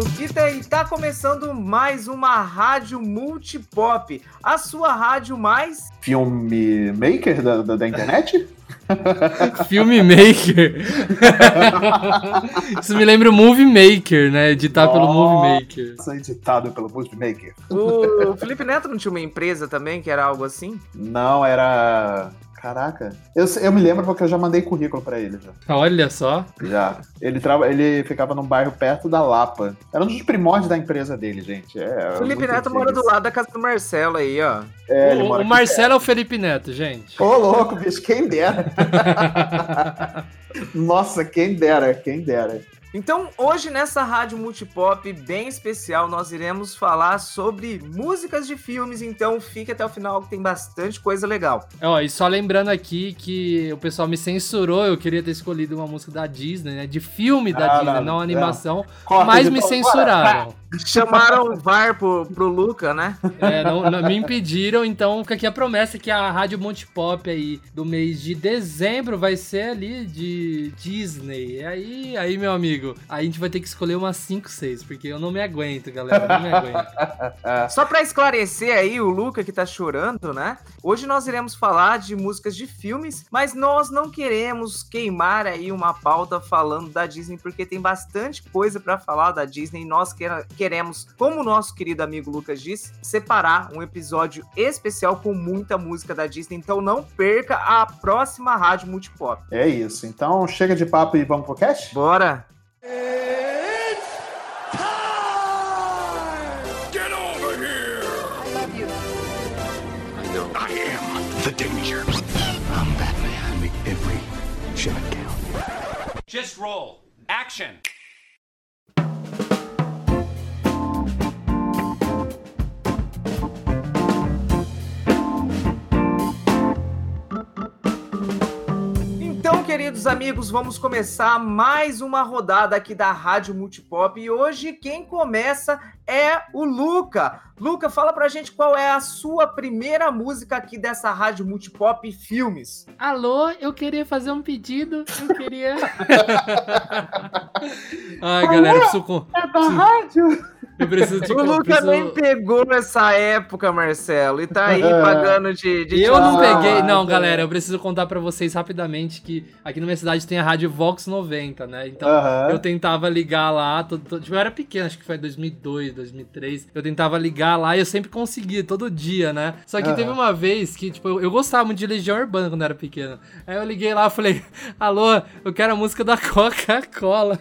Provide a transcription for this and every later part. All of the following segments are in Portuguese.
Luquita e tá começando mais uma rádio multipop. A sua rádio mais. Filme maker da, da, da internet? Filmmaker. Isso me lembra o Movie Maker, né? Editado oh, pelo Movie Maker. Editado pelo Movie Maker. O Felipe Neto não tinha uma empresa também que era algo assim? Não, era Caraca. Eu, eu me lembro porque eu já mandei currículo para ele já. Olha só. Já. Ele, trava, ele ficava num bairro perto da Lapa. Era um dos primórdios da empresa dele, gente. É, Felipe Neto mora do lado da casa do Marcelo aí, ó. É, o, o Marcelo é o Felipe Neto, gente. Ô, louco, bicho, quem dera. Nossa, quem dera, quem dera. Então, hoje nessa rádio multipop bem especial, nós iremos falar sobre músicas de filmes, então fique até o final que tem bastante coisa legal. Ó, e só lembrando aqui que o pessoal me censurou, eu queria ter escolhido uma música da Disney, né, de filme da ah, Disney, não, não animação, não. mas me censuraram. Chamaram o VAR pro, pro Luca, né? É, não, não, me impediram, então fica aqui a promessa que a Rádio Monte Pop aí do mês de dezembro vai ser ali de Disney. E aí, aí, meu amigo, aí a gente vai ter que escolher umas 5, 6, porque eu não me aguento, galera, não me aguento. Só pra esclarecer aí, o Luca que tá chorando, né? Hoje nós iremos falar de músicas de filmes, mas nós não queremos queimar aí uma pauta falando da Disney, porque tem bastante coisa para falar da Disney e nós queremos queremos, como o nosso querido amigo Lucas disse, separar um episódio especial com muita música da Disney. Então não perca a próxima Rádio Multipop. É isso. Então chega de papo e vamos pro cast? Bora! Just roll. Action. Queridos amigos, vamos começar mais uma rodada aqui da Rádio Multipop e hoje quem começa é o Luca. Luca, fala pra gente qual é a sua primeira música aqui dessa Rádio Multipop Filmes. Alô, eu queria fazer um pedido, eu queria... Ai, galera, eu preciso... É da rádio? Eu preciso te O Luca preciso... nem pegou nessa época, Marcelo, e tá aí é. pagando de, de Eu não peguei. Não, galera, eu preciso contar para vocês rapidamente que aqui na minha cidade tem a Rádio Vox 90, né? Então eu tentava ligar lá. Todo, todo, tipo, eu era pequeno, acho que foi 2002, 2003. Eu tentava ligar lá e eu sempre conseguia, todo dia, né? Só que teve uma vez que, tipo, eu, eu, gostava muito de Legião Urbana quando eu era pequeno. Aí eu liguei lá e falei: Alô, eu quero a música da Coca-Cola.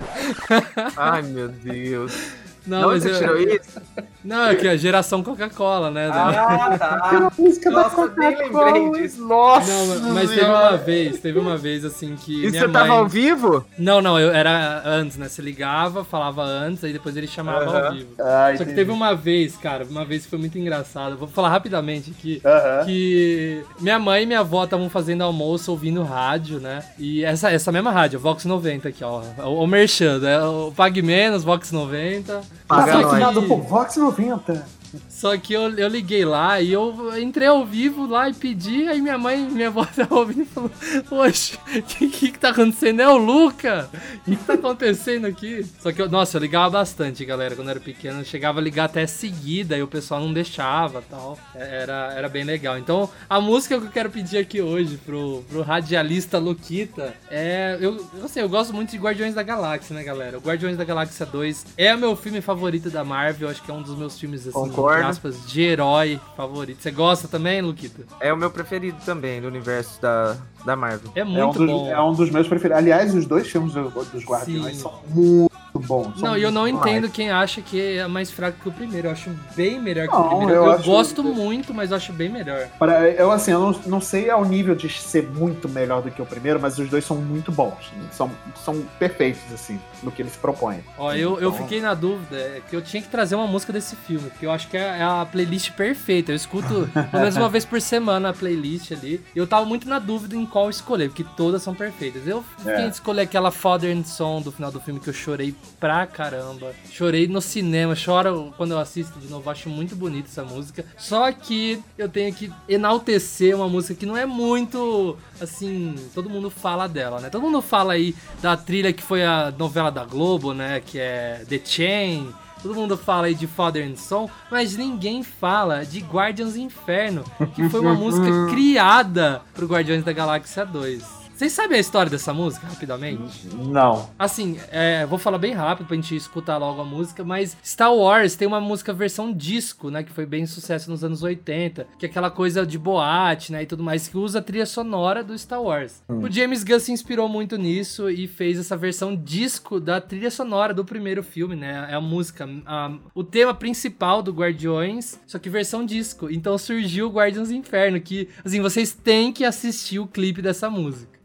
Ai, meu Deus. Não, Não mas você eu... tirou isso? Não, é que a geração Coca-Cola, né? Ah, tá. música da Coca-Cola. Nossa, não, mas teve uma vez, teve uma vez assim que. E você mãe... tava ao vivo? Não, não, eu era antes, né? Você ligava, falava antes, aí depois ele chamava uh -huh. ao vivo. Ah, Só que teve uma vez, cara, uma vez que foi muito engraçado. Vou falar rapidamente aqui. Uh -huh. Que minha mãe e minha avó estavam fazendo almoço ouvindo rádio, né? E essa, essa mesma rádio, Vox 90 aqui, ó. O, o Merchan, né? O Pague Menos, Vox 90. Patrocinado por Vox 90. Só que eu, eu liguei lá e eu entrei ao vivo lá e pedi, aí minha mãe, minha avó tava ouvindo e falou: Poxa, o que, que, tá acontecendo? É o Luca? O que, que tá acontecendo aqui? Só que, eu, nossa, eu ligava bastante, galera, quando eu era pequeno. Eu chegava a ligar até seguida e o pessoal não deixava tal. É, era, era bem legal. Então, a música que eu quero pedir aqui hoje pro, pro radialista Luquita é. Eu, sei, eu gosto muito de Guardiões da Galáxia, né, galera? O Guardiões da Galáxia 2 é o meu filme favorito da Marvel, acho que é um dos meus filmes assim. Concordo aspas, de herói favorito. Você gosta também, Luquita? É o meu preferido também do universo da, da Marvel. É muito é um dos, bom. É um dos meus preferidos. Aliás, os dois filmes dos Guardiões Sim. são muito bom. Não, e eu não entendo quem acha que é mais fraco que o primeiro. Eu acho bem melhor não, que o primeiro. Eu, eu gosto que... muito, mas eu acho bem melhor. Para, eu, assim, eu não, não sei ao nível de ser muito melhor do que o primeiro, mas os dois são muito bons. São, são perfeitos, assim, no que eles propõem. Ó, eu, então... eu fiquei na dúvida é que eu tinha que trazer uma música desse filme, porque eu acho que é, é a playlist perfeita. Eu escuto pelo menos uma vez por semana a playlist ali. E eu tava muito na dúvida em qual escolher, porque todas são perfeitas. Eu fiquei é. escolher aquela Father and Son do final do filme que eu chorei pra caramba. Chorei no cinema, choro quando eu assisto de novo, acho muito bonita essa música. Só que eu tenho que enaltecer uma música que não é muito assim, todo mundo fala dela, né? Todo mundo fala aí da trilha que foi a novela da Globo, né? Que é The Chain Todo mundo fala aí de Father and Son, mas ninguém fala de Guardians Inferno, que foi uma música criada pro Guardiões da Galáxia 2. Vocês sabem a história dessa música, rapidamente? Não. Assim, é, vou falar bem rápido pra gente escutar logo a música, mas Star Wars tem uma música versão disco, né? Que foi bem sucesso nos anos 80, que é aquela coisa de boate, né? E tudo mais, que usa a trilha sonora do Star Wars. Hum. O James Gunn se inspirou muito nisso e fez essa versão disco da trilha sonora do primeiro filme, né? É a música, a, o tema principal do Guardiões, só que versão disco. Então surgiu o Guardians Inferno, que, assim, vocês têm que assistir o clipe dessa música.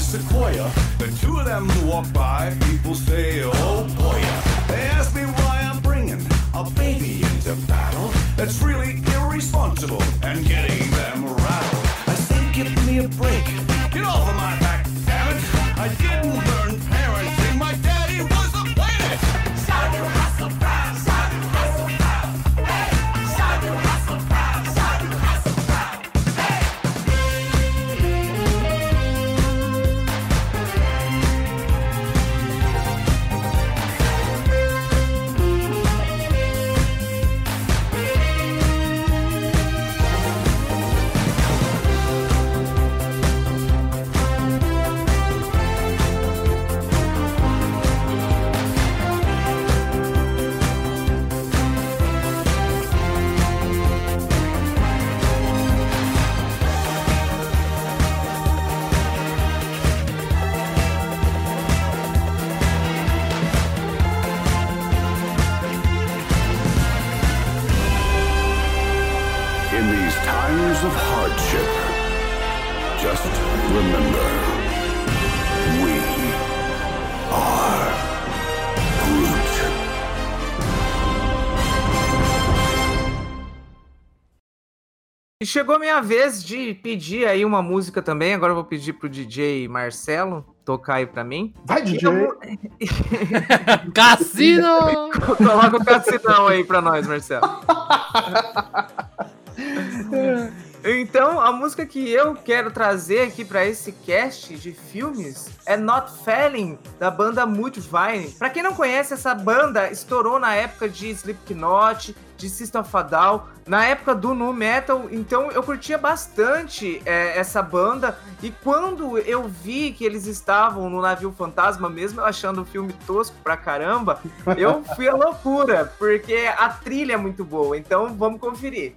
Sequoia. The two of them walk by, people say, chegou a minha vez de pedir aí uma música também. Agora eu vou pedir pro DJ Marcelo tocar aí pra mim. Vai, DJ! Eu... Cassino! Coloca o Cassinão aí pra nós, Marcelo. Então, a música que eu quero trazer aqui para esse cast de filmes é Not Falling, da banda Mudvayne. Para quem não conhece, essa banda estourou na época de Slipknot, de System of a Down, na época do nu metal, então eu curtia bastante é, essa banda e quando eu vi que eles estavam no navio fantasma, mesmo achando o filme tosco pra caramba, eu fui a loucura, porque a trilha é muito boa, então vamos conferir.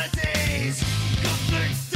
obscenities, conflicts.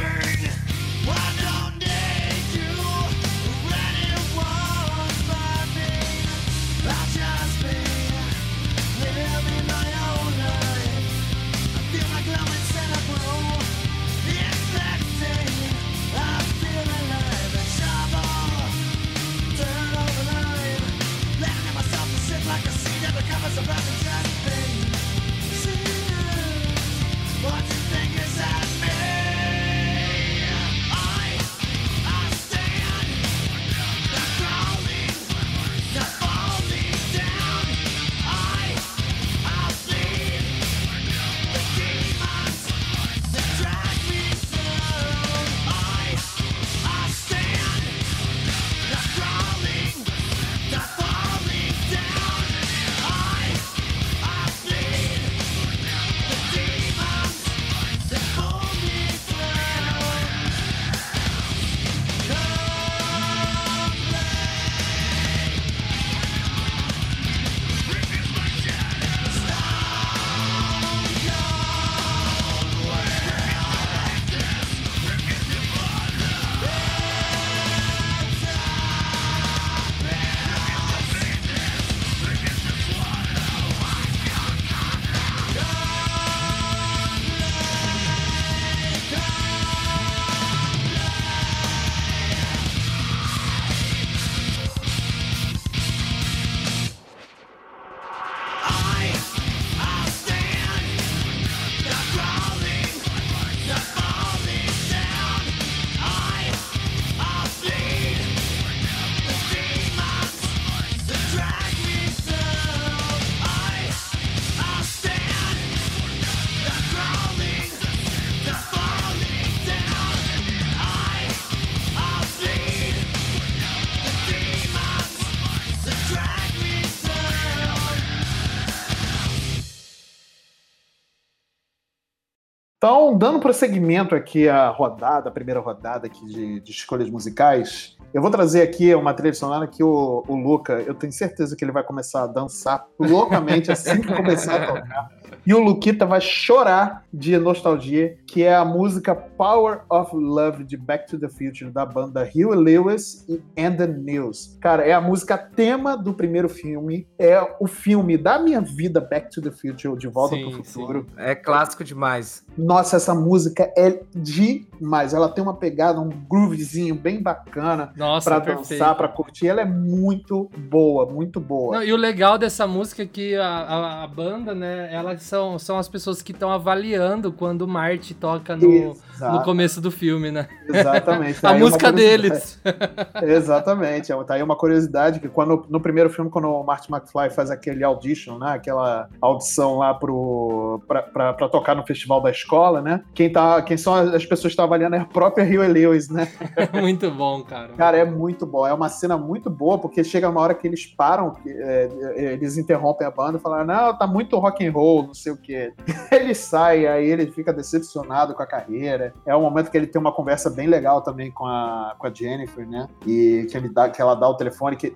Dando prosseguimento aqui à rodada, a primeira rodada aqui de, de escolhas musicais, eu vou trazer aqui uma trilha sonora que o, o Luca, eu tenho certeza que ele vai começar a dançar loucamente assim que começar a tocar. E o Luquita vai chorar de nostalgia, que é a música Power of Love de Back to the Future, da banda Huey Lewis e And the News. Cara, é a música tema do primeiro filme, é o filme da minha vida, Back to the Future, De Volta sim, pro Futuro. Sim. É clássico demais. Nossa, essa música é demais. Ela tem uma pegada, um groovezinho bem bacana Nossa, pra dançar, pra curtir. Ela é muito boa, muito boa. Não, e o legal dessa música é que a, a, a banda, né, elas são, são as pessoas que estão avaliando quando o Marty toca no, no começo do filme, né? Exatamente. a música deles. Exatamente. Tá aí uma curiosidade que quando no primeiro filme, quando o Marty McFly faz aquele audition, né? Aquela audição lá pro, pra, pra, pra tocar no festival da escola, né? Quem, tá, quem são as pessoas que estão avaliando é a própria Huey Lewis, né? muito bom, cara. Cara, é muito bom. É uma cena muito boa, porque chega uma hora que eles param, é, é, eles interrompem a banda e falam, não, tá muito rock and roll, não sei o quê. Ele sai, aí ele fica decepcionado com a carreira. É um momento que ele tem uma conversa bem legal também com a, com a Jennifer, né? E que, ele dá, que ela dá o telefone. Que,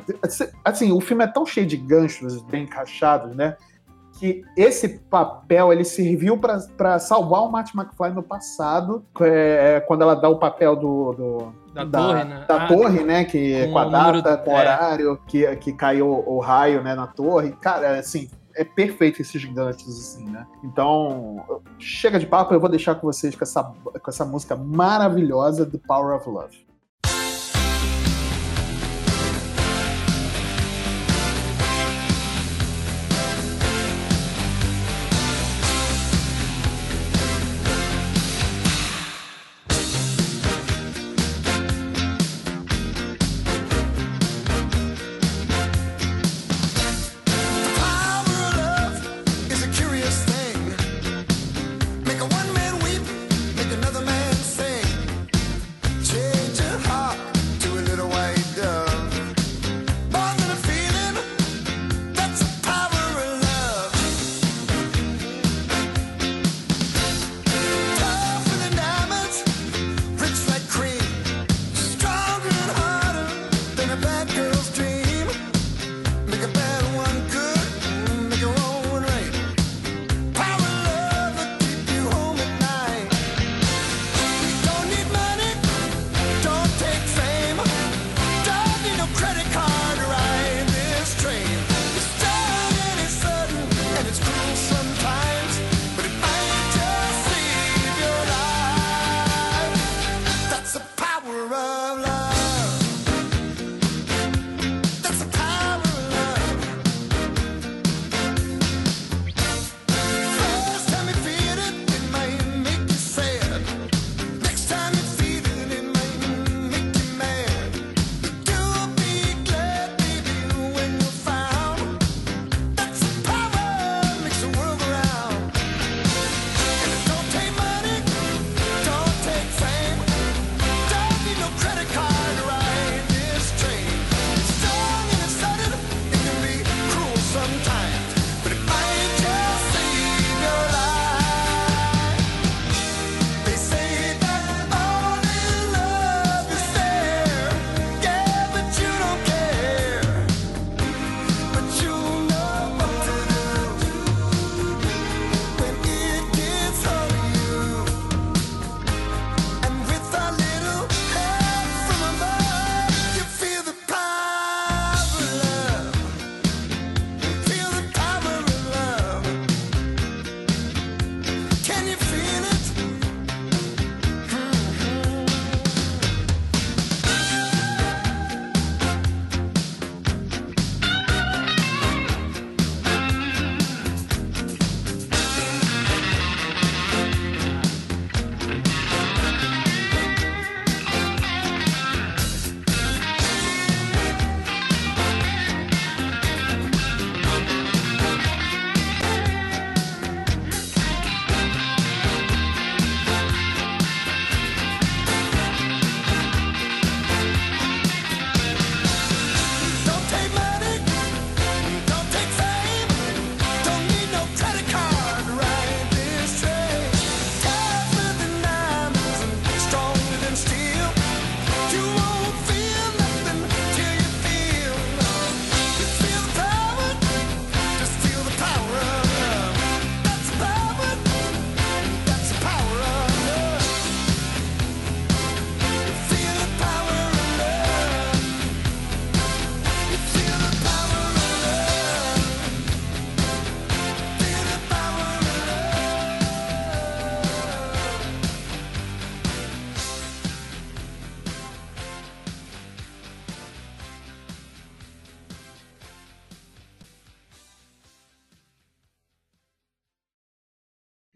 assim, o filme é tão cheio de ganchos bem encaixados, né? que esse papel ele serviu para salvar o Marty McFly no passado, é, é, quando ela dá o papel do, do da, da, torre, né? Da ah, torre, né? Que com, com a data, número, com o é. horário, que, que caiu o raio né, na torre. Cara, assim, é perfeito esses ganchos, assim, né? Então, chega de papo, eu vou deixar com vocês com essa, com essa música maravilhosa, The Power of Love.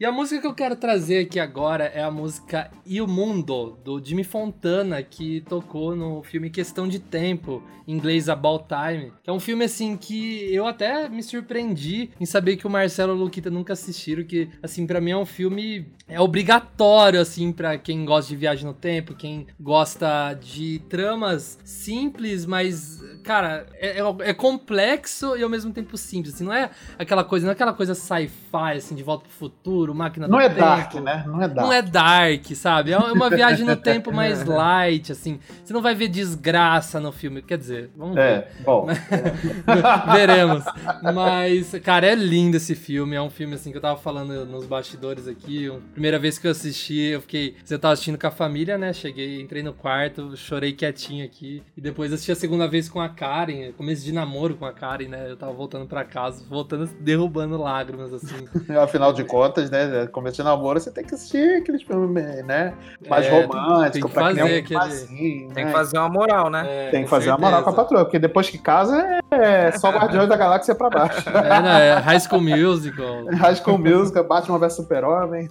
E a música que eu quero trazer aqui agora é a música Il Mundo, do Jimmy Fontana, que tocou no filme Questão de Tempo, em inglês About Time. Que é um filme, assim, que eu até me surpreendi em saber que o Marcelo e o Luquita nunca assistiram, que, assim, para mim é um filme é obrigatório, assim, para quem gosta de viagem no tempo, quem gosta de tramas simples, mas, cara, é, é, é complexo e ao mesmo tempo simples, assim, não é aquela coisa, não é aquela coisa sci-fi, assim, de volta pro futuro, máquina não do é tempo. Dark, né? Não é dark. Não é dark, sabe? É uma viagem no tempo mais light, assim. Você não vai ver desgraça no filme, quer dizer, vamos É, ver. bom. Veremos. Mas, cara, é lindo esse filme. É um filme, assim, que eu tava falando nos bastidores aqui. Primeira vez que eu assisti, eu fiquei. Você tava assistindo com a família, né? Cheguei, entrei no quarto, chorei quietinho aqui. E depois assisti a segunda vez com a Karen. Começo de namoro com a Karen, né? Eu tava voltando pra casa, voltando, derrubando lágrimas, assim. Afinal de contas, né? Começo de namoro, você tem que assistir aqueles filmes, né? Mais É, romântico, tem que pra criar fazer um aquele- Tem né? que fazer uma moral, né? É, Tem que com fazer a moral com a certeza. patroa, porque depois que casa é só Guardiões da Galáxia pra baixo. É, não, é High School Musical. High School Music, Batman vs Super-Homem.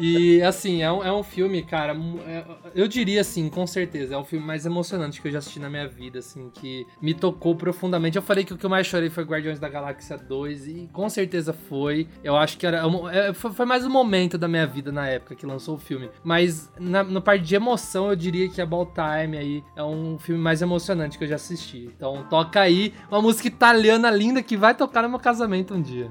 E assim, é um, é um filme, cara, é- eu diria assim, com certeza, é o filme mais emocionante que eu já assisti na minha vida, assim, que me tocou profundamente. Eu falei que o que eu mais chorei foi Guardiões da Galáxia 2, e com certeza foi. Eu acho que era. é, foi, mais um momento da minha vida na época que lançou o filme. Mas na, parte de emoção, eu diria que About Time aí é um filme mais emocionante que eu já assisti. Então toca aí uma música italiana linda que vai tocar no meu casamento um dia.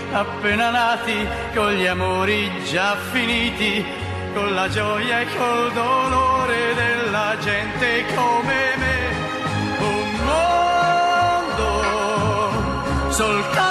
appena nati, con gli amori già finiti, con la gioia e col dolore della gente come me. Un mondo, soltanto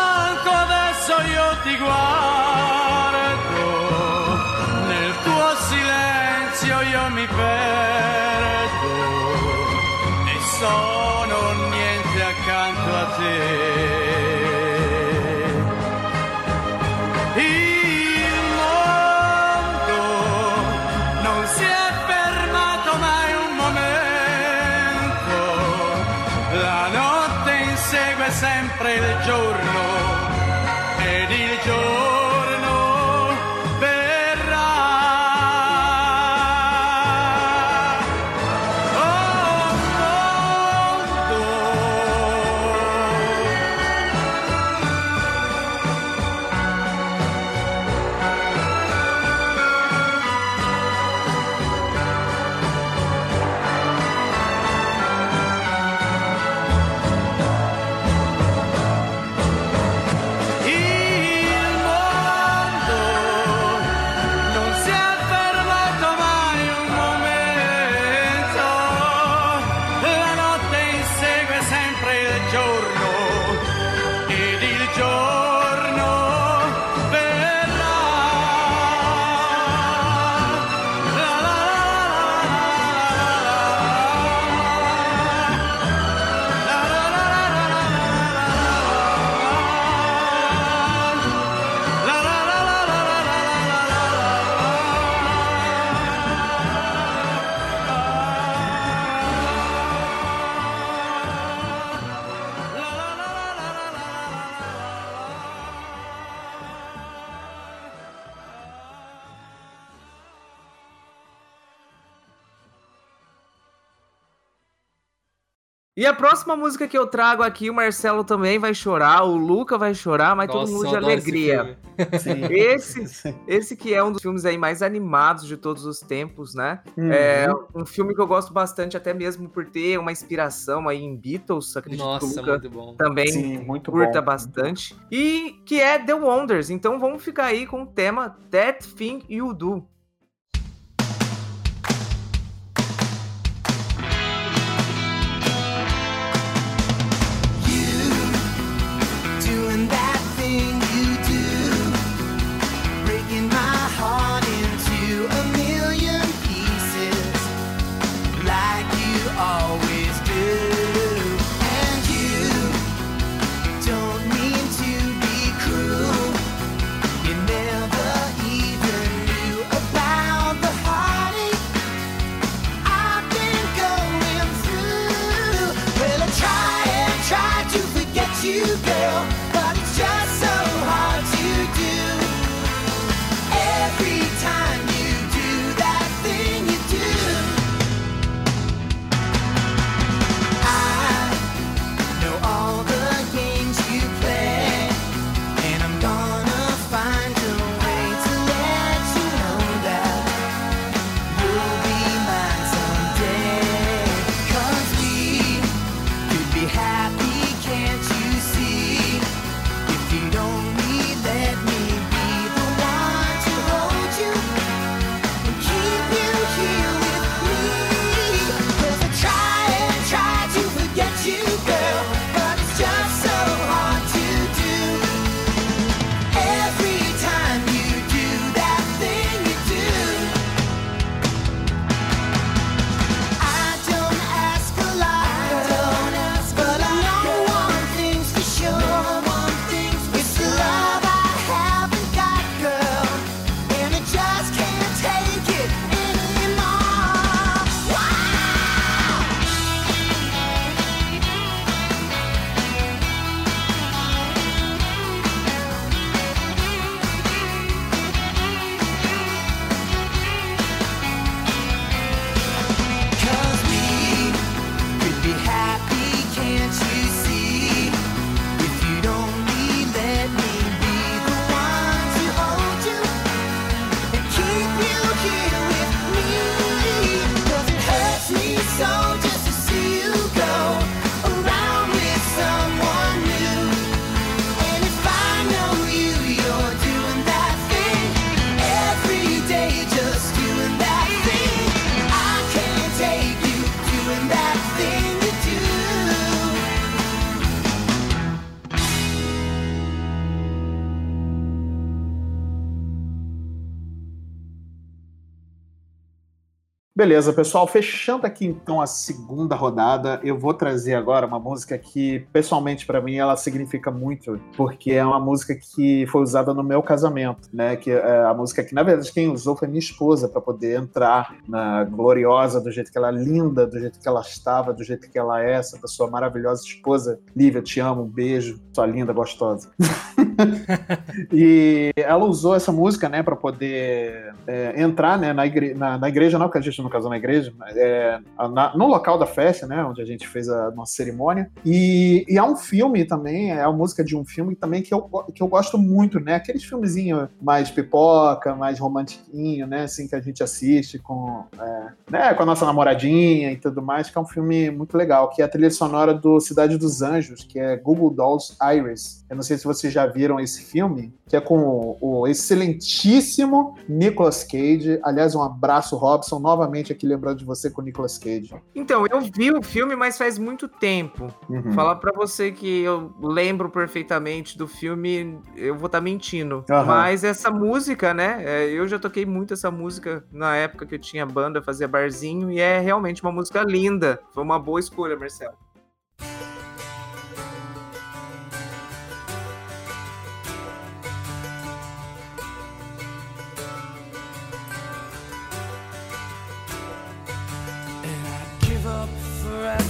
insegue sempre il giorno ed il giorno próxima música que eu trago aqui, o Marcelo também vai chorar, o Luca vai chorar, mas todo Nossa, mundo eu de esse alegria. Sim. Esse, esse que é um dos filmes aí mais animados de todos os tempos, né? Uhum. É um filme que eu gosto bastante, até mesmo por ter uma inspiração aí em Beatles, acredito que o Nossa, Luca muito bom. também Sim, muito curta bom. bastante. E que é The Wonders. Então vamos ficar aí com o tema That Thing You Do. Beleza, pessoal, fechando aqui então a segunda rodada, eu vou trazer agora uma música que, pessoalmente, para mim, ela significa muito, porque é uma música que foi usada no meu casamento, né? Que é a música que, na verdade, quem usou foi minha esposa para poder entrar na gloriosa, do jeito que ela é linda, do jeito que ela estava, do jeito que ela é, essa pessoa maravilhosa, esposa. Lívia, te amo, um beijo, sua linda, gostosa. e ela usou essa música, né, para poder é, entrar né, na, igre na, na, igreja, não que a gente não casou na igreja, é, na, no local da festa, né, onde a gente fez a nossa cerimônia. E, e há um filme também, é a música de um filme também que eu, que eu gosto muito, né, aqueles filmezinhos mais pipoca, mais romantiquinho, né, assim, que a gente assiste com, é, né, com a nossa namoradinha e tudo mais, que é um filme muito legal, que é a trilha sonora do Cidade dos Anjos, que é Google Dolls Iris. Eu não sei se vocês já viram esse filme, que é com o excelentíssimo Nicolas Cage. Aliás, um abraço, Robson, novamente aqui lembrando de você com o Nicolas Cage. Então, eu vi o filme, mas faz muito tempo. Uhum. Falar para você que eu lembro perfeitamente do filme, eu vou estar tá mentindo. Uhum. Mas essa música, né? É, eu já toquei muito essa música na época que eu tinha banda, fazia barzinho, e é realmente uma música linda. Foi uma boa escolha, Marcelo.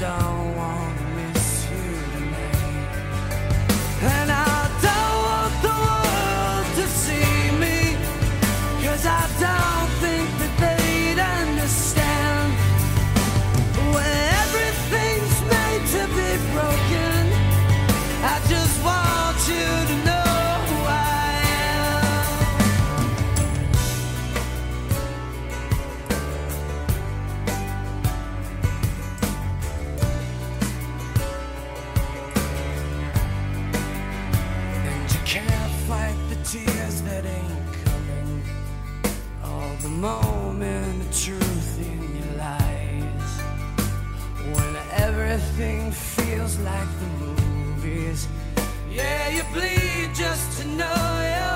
don't want. Moment of truth in your lies. When everything feels like the movies. Yeah, you bleed just to know you're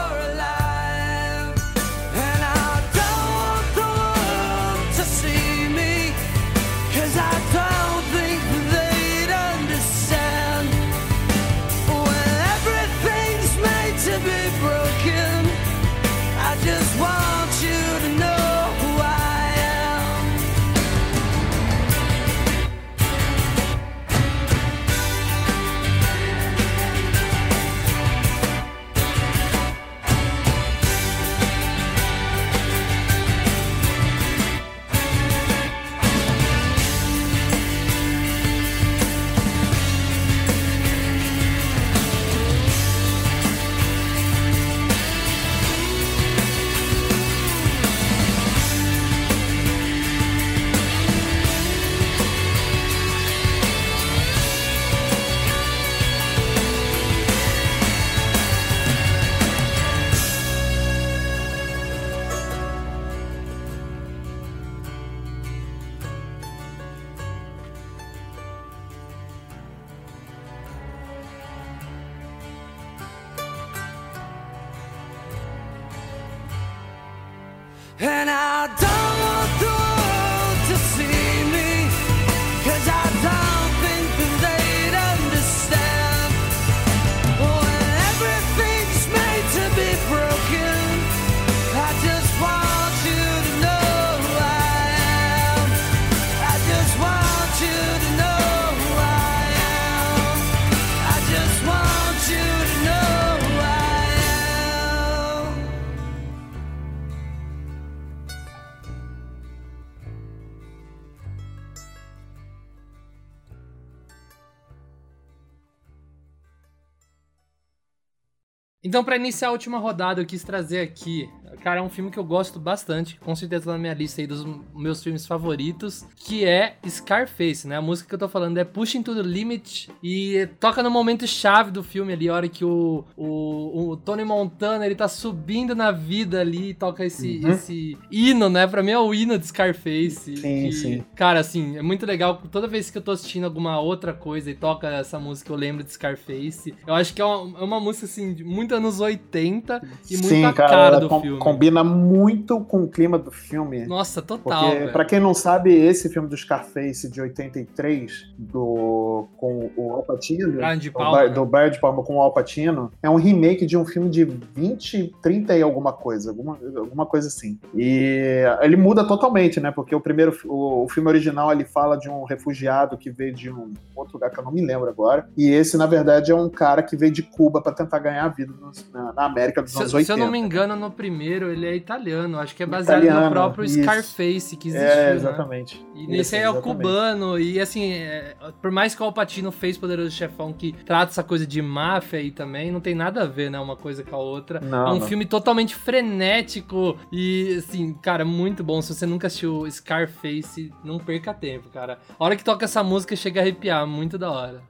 Então, para iniciar a última rodada, eu quis trazer aqui cara, é um filme que eu gosto bastante, com certeza tá na minha lista aí dos meus filmes favoritos, que é Scarface, né? A música que eu tô falando é Pushing to the Limit e toca no momento chave do filme ali, a hora que o, o, o Tony Montana, ele tá subindo na vida ali e toca esse, Uhum. esse hino, né? Pra mim é o hino de Scarface. Sim, que, sim. Cara, assim, é muito legal. Toda vez que eu tô assistindo alguma outra coisa e toca essa música, eu lembro de Scarface. Eu acho que é uma, é uma música, assim, de muito anos 80 e muito Sim, cara, cara do com- filme. Combina muito com o clima do filme. Nossa, total. Porque, pra quem não sabe, esse filme do Scarface de 83, do, com o Al Pacino, Brian De do, Palma, Bar- né? do Brian De Palma com o Al Pacino, é um remake de um filme de 20, 30 e alguma coisa, alguma, alguma coisa assim. E ele muda totalmente, né? Porque o primeiro, o, o filme original, ele fala de um refugiado que veio de um outro lugar que eu não me lembro agora, e esse, na verdade, é um cara que veio de Cuba pra tentar ganhar a vida na, na América dos anos Se, 80. se eu não me engano, no primeiro ele é italiano. Acho que é baseado no Italiano, próprio isso. Scarface que existiu, É, né? exatamente. E Isso, nesse aí é o cubano, e assim, é, por mais que o Alpatino fez Poderoso Chefão, que trata essa coisa de máfia aí também, não tem nada a ver, né, uma coisa com a outra. Não, é um não. filme totalmente frenético e, assim, cara, muito bom. Se você nunca assistiu Scarface, não perca tempo, cara. A hora que toca essa música, chega a arrepiar, muito da hora.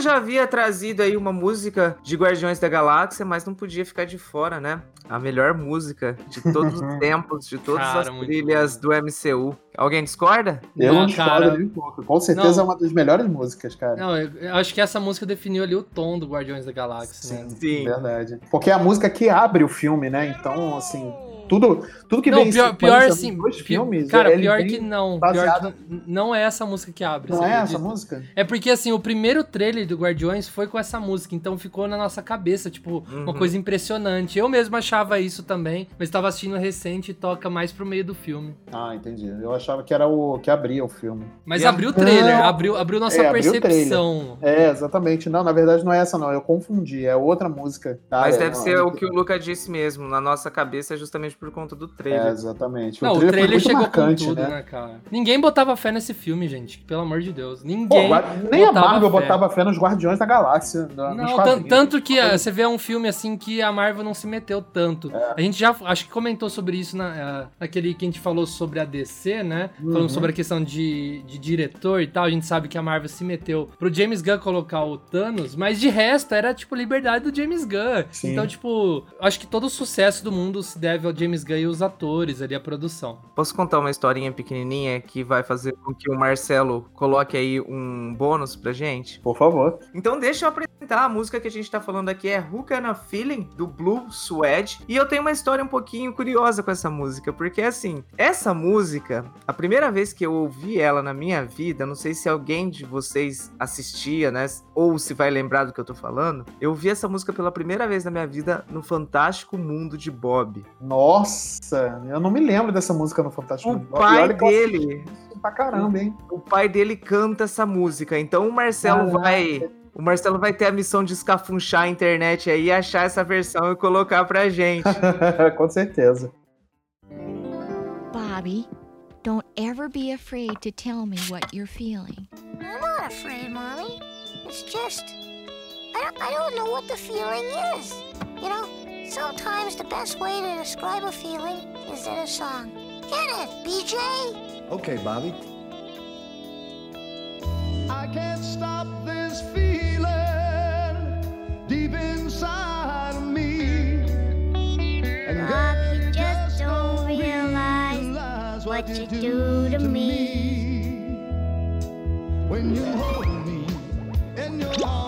Já havia trazido aí uma música de Guardiões da Galáxia, mas não podia ficar de fora, né? A melhor música de todos os tempos, de todas Cara, as trilhas do MCU. Alguém discorda? Eu Não, não discordo cara. nem um pouco. Com certeza Não. é uma das melhores músicas, cara. Não, eu, eu acho que essa música definiu ali o tom do Guardiões da Galáxia, né? Sim. Verdade. Porque é a música que abre o filme, né? Então, assim, tudo, tudo que Não, vem em pior, pior assim. dois filmes, cara, ele pior que não. baseado- Pior que não é essa música que abre. Não você é essa acredita? música? É porque, assim, o primeiro trailer do Guardiões foi com essa música, então ficou na nossa cabeça, tipo, uma Uhum. coisa impressionante. Eu mesmo achava isso também, mas tava assistindo recente e toca mais pro meio do filme. Ah, entendi. Eu achava que era o que abria o filme. Mas E a- abriu o trailer, Não. abriu, abriu nossa É, abriu percepção. É, exatamente. Não, na verdade não é essa não, eu confundi, é outra música. tá? Mas É, deve não, ser é- o que o Luca disse mesmo. Na nossa cabeça é justamente por conta do É, trailer. exatamente. Não, o foi trailer muito chegou marcante, com tudo, né? né? cara? Ninguém botava fé nesse filme, gente. Pelo amor de Deus. Pô, Ninguém. gua- nem a Marvel fé. botava fé nos Guardiões da Galáxia. na- Não, tanto que ah, você vê um filme assim que a Marvel não se meteu tanto. É. A gente já acho que comentou sobre isso na, ah, naquele que a gente falou sobre a DC, né? Uhum. Falando sobre a questão de, de diretor e tal. A gente sabe que a Marvel se meteu pro James Gunn colocar o Thanos, mas de resto era tipo liberdade do James Gunn. Sim. Então, tipo, acho que todo o sucesso do mundo se deve ao James Gunn e os atores ali, a produção. Posso contar uma historinha pequenininha que vai fazer com que o Marcelo coloque aí um bônus pra gente? Por favor. Então deixa eu apresentar a música que a gente tá falando aqui é Who Can a Feeling, do Blue Suede. E eu tenho uma história um pouquinho curiosa com essa música, porque assim, essa música, a primeira vez que eu ouvi ela na minha vida, não sei se alguém de vocês assistia, né, ou se vai lembrar do que eu tô falando, eu ouvi essa música pela primeira vez na minha vida no Fantástico Mundo de Bob. Nossa, eu não me lembro dessa música no Fantástico. O pai dele Pra caramba, hein? o pai dele canta essa música. Então o Marcelo Caraca. vai. O Marcelo vai ter a missão de escafunchar a internet aí, achar essa versão e colocar pra gente. Com certeza. Bobby, don't ever be afraid to tell me what you're feeling. I'm not afraid, Mommy. It's just. I don't, I don't know what the feeling is. You know, sometimes the best way to describe a feeling is in a song. Get it, BJ? Okay, Bobby. I can't stop this feeling deep inside of me. And girl, Bob, you you just don't realize realize what you do to me. When you hold me in your arms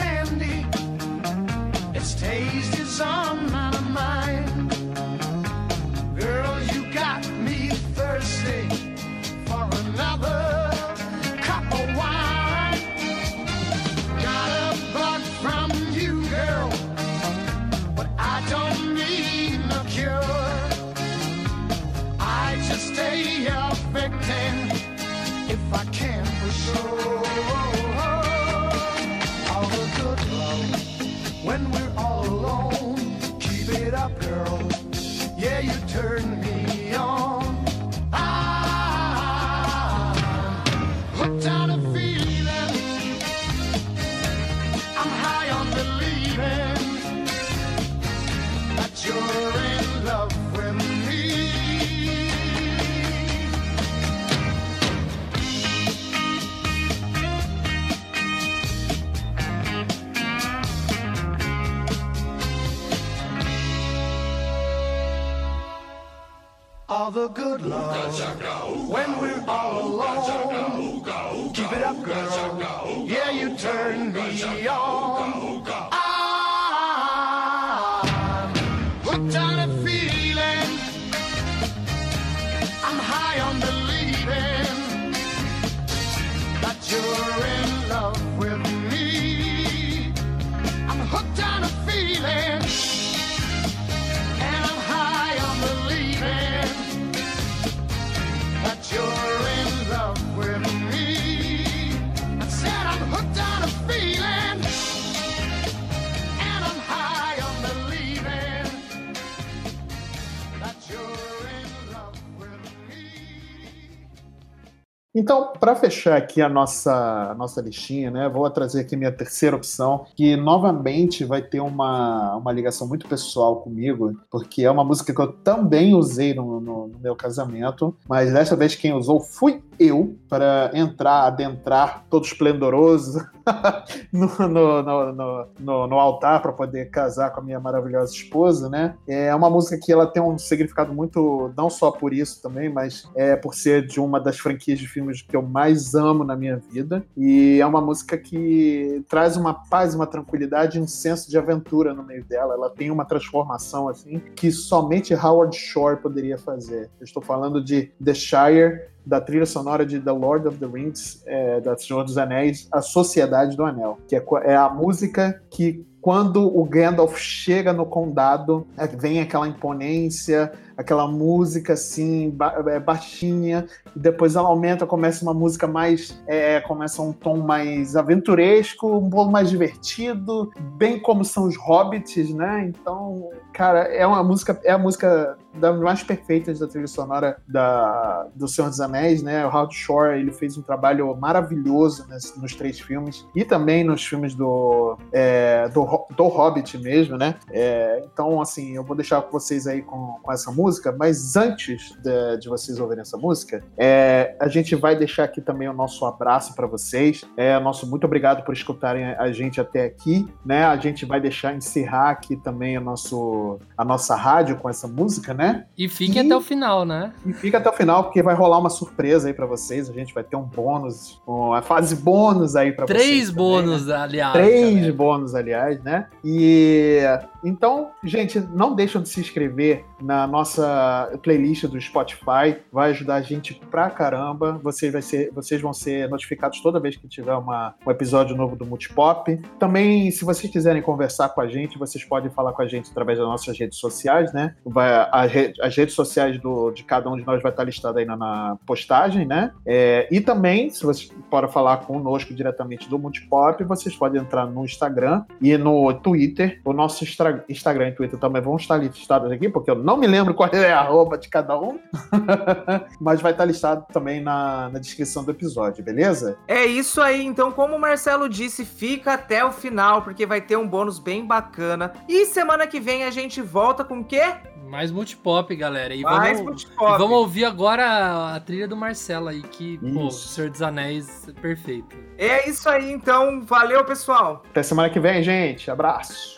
as Então, para fechar aqui a nossa, a nossa listinha, né, vou trazer aqui minha terceira opção, que novamente vai ter uma, uma ligação muito pessoal comigo, porque é uma música que eu também usei no, no- no meu casamento, mas dessa vez quem usou fui eu, para entrar, adentrar todo esplendoroso no, no, no, no, altar para poder casar com a minha maravilhosa esposa, né? É uma música que ela tem um significado muito, não só por isso também, mas é por ser de uma das franquias de filmes que eu mais amo na minha vida. E é uma música que traz uma paz, uma tranquilidade e um senso de aventura no meio dela. Ela tem uma transformação assim que somente Howard Shore poderia fazer. Eu estou falando de The Shire da trilha sonora de The Lord of the Rings, é, da Senhor dos Anéis, A Sociedade do Anel, que é, é a música que quando o Gandalf chega no condado, é, vem aquela imponência, aquela música assim, é, baixinha, e depois ela aumenta, começa uma música mais. é, começa um tom mais aventuresco, um pouco mais divertido, bem como são os hobbits, né? Então, cara, é uma música, é a música das mais perfeitas da trilha sonora da, do Senhor dos Anéis, né? O Howard Shore, ele fez um trabalho maravilhoso nesse- nos três filmes, e também nos filmes do, é, do, do Hobbit mesmo, né? É, então, assim, eu vou deixar com vocês aí com, com essa música, mas antes de, de vocês ouvirem essa música, é, a gente vai deixar aqui também o nosso abraço para vocês. É, nosso muito obrigado por escutarem a gente até aqui, né? A gente vai deixar encerrar aqui também o nosso, a nossa rádio com essa música, né? E fiquem até o final, né? E fica até o final, porque vai rolar uma surpresa aí pra vocês. A gente vai ter um bônus, uma fase bônus aí pra vocês. Três também, né? bônus, aliás. Três bônus, aliás, né? E então, gente, não deixam de se inscrever na nossa playlist do Spotify. Vai ajudar a gente pra caramba. Vocês, vai ser, vocês vão ser notificados toda vez que tiver uma, um episódio novo do Multipop. Também, se vocês quiserem conversar com a gente, vocês podem falar com a gente através das nossas redes sociais, né? Vai, as, re- as redes sociais do, de cada um de nós vai estar listada aí na, na postagem, né? É, e também, se vocês podem falar conosco diretamente do Multipop, vocês podem entrar no Instagram e no Twitter. O nosso Instra- Instagram e Twitter também vão estar listados aqui, porque eu não me lembro qual é a arroba de cada um. Mas vai estar listado também na, na descrição do episódio, beleza? É isso aí, então, como o Marcelo disse, fica até o final, porque vai ter um bônus bem bacana. E semana que vem a gente volta com o quê? Mais multipop, galera. E Mais vamos, multipop. e vamos ouvir agora a, a trilha do Marcelo aí, que, pô, Isso. Senhor dos Anéis, perfeito. É isso aí, então. Valeu, pessoal. Até semana que vem, gente. Abraço.